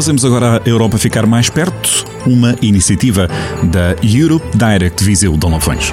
Fazemos agora a Europa ficar mais perto, uma iniciativa da Europe Direct Viseu Dom Lafões.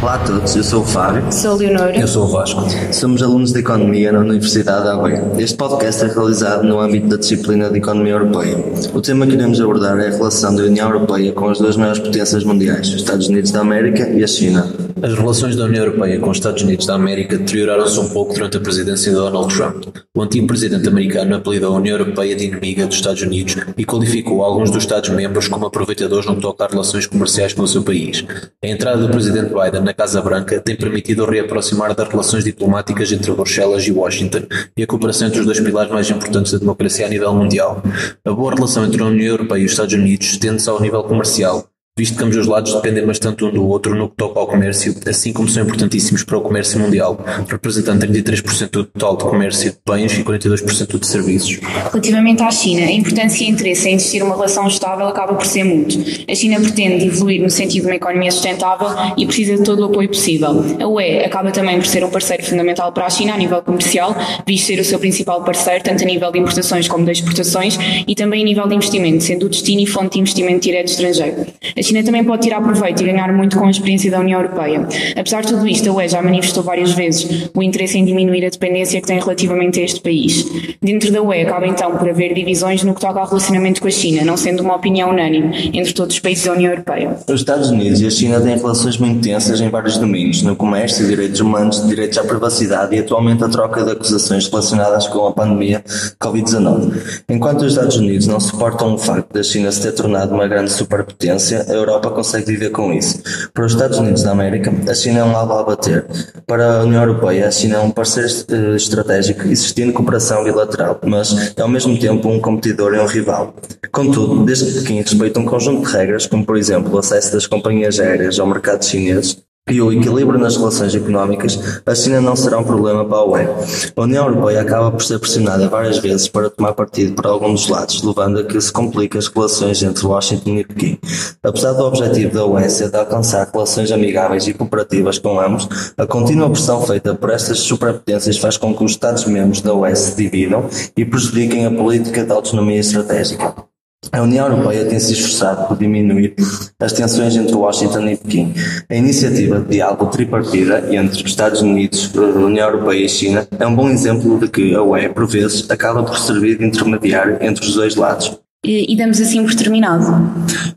Olá a todos, eu sou o Fábio. Sou Leonor. Eu sou o Vasco. Somos alunos de Economia na Universidade de Aveiro. Este podcast é realizado no âmbito da disciplina de Economia Europeia. O tema que iremos abordar é a relação da União Europeia com as duas maiores potências mundiais, os Estados Unidos da América e a China. As relações da União Europeia com os Estados Unidos da América deterioraram-se um pouco durante a presidência de Donald Trump. O antigo presidente americano apelidou a União Europeia de inimiga dos Estados Unidos e qualificou alguns dos Estados-membros como aproveitadores no que toca a relações comerciais com o seu país. A entrada do presidente Biden na Casa Branca tem permitido o reaproximar das relações diplomáticas entre Bruxelas e Washington e a cooperação entre os dois pilares mais importantes da democracia a nível mundial. A boa relação entre a União Europeia e os Estados Unidos estende-se ao nível comercial, visto que ambos os lados dependem bastante um do outro no que toca ao comércio, assim como são importantíssimos para o comércio mundial, representando 33% do total de comércio de bens e 42% de serviços. Relativamente à China, a importância e interesse em existir uma relação estável acaba por ser mútuo. A China pretende evoluir no sentido de uma economia sustentável e precisa de todo o apoio possível. A UE acaba também por ser um parceiro fundamental para a China a nível comercial, visto ser o seu principal parceiro, tanto a nível de importações como de exportações, e também a nível de investimento, sendo o destino e fonte de investimento direto estrangeiro. A China também pode tirar proveito e ganhar muito com a experiência da União Europeia. Apesar de tudo isto, a UE já manifestou várias vezes o interesse em diminuir a dependência que tem relativamente a este país. Dentro da UE acaba então por haver divisões no que toca ao relacionamento com a China, não sendo uma opinião unânime entre todos os países da União Europeia. Os Estados Unidos e a China têm relações muito tensas em vários domínios, no comércio, direitos humanos, direitos à privacidade e atualmente a troca de acusações relacionadas com a pandemia Covid-19. Enquanto os Estados Unidos não suportam o facto da China se ter tornado uma grande superpotência, a Europa consegue viver com isso. Para os Estados Unidos da América, a China é um alvo a bater. Para a União Europeia, a China é um parceiro eh, estratégico existindo cooperação bilateral, mas é ao mesmo tempo um competidor e um rival. Contudo, desde que respeita um conjunto de regras, como por exemplo o acesso das companhias aéreas ao mercado chinês, e o equilíbrio nas relações económicas, a China não será um problema para a UE. A União Europeia acaba por ser pressionada várias vezes para tomar partido por algum dos lados, levando a que se compliquem as relações entre Washington e Pequim. Apesar do objetivo da UE ser de alcançar relações amigáveis e cooperativas com ambos, a contínua pressão feita por estas superpotências faz com que os Estados-membros da UE se dividam e prejudiquem a política de autonomia estratégica. A União Europeia tem se esforçado por diminuir as tensões entre Washington e Pequim. A iniciativa de diálogo tripartida entre os Estados Unidos, a União Europeia e China é um bom exemplo de que a UE, por vezes, acaba por servir de intermediário entre os dois lados. E, e damos assim por terminado.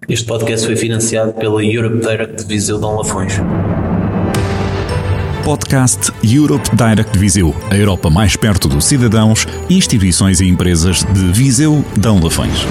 Este podcast foi financiado pela Europe Direct Viseu Dom Lafões. Podcast Europe Direct Viseu, a Europa mais perto dos cidadãos, instituições e empresas de Viseu Dão Lafões.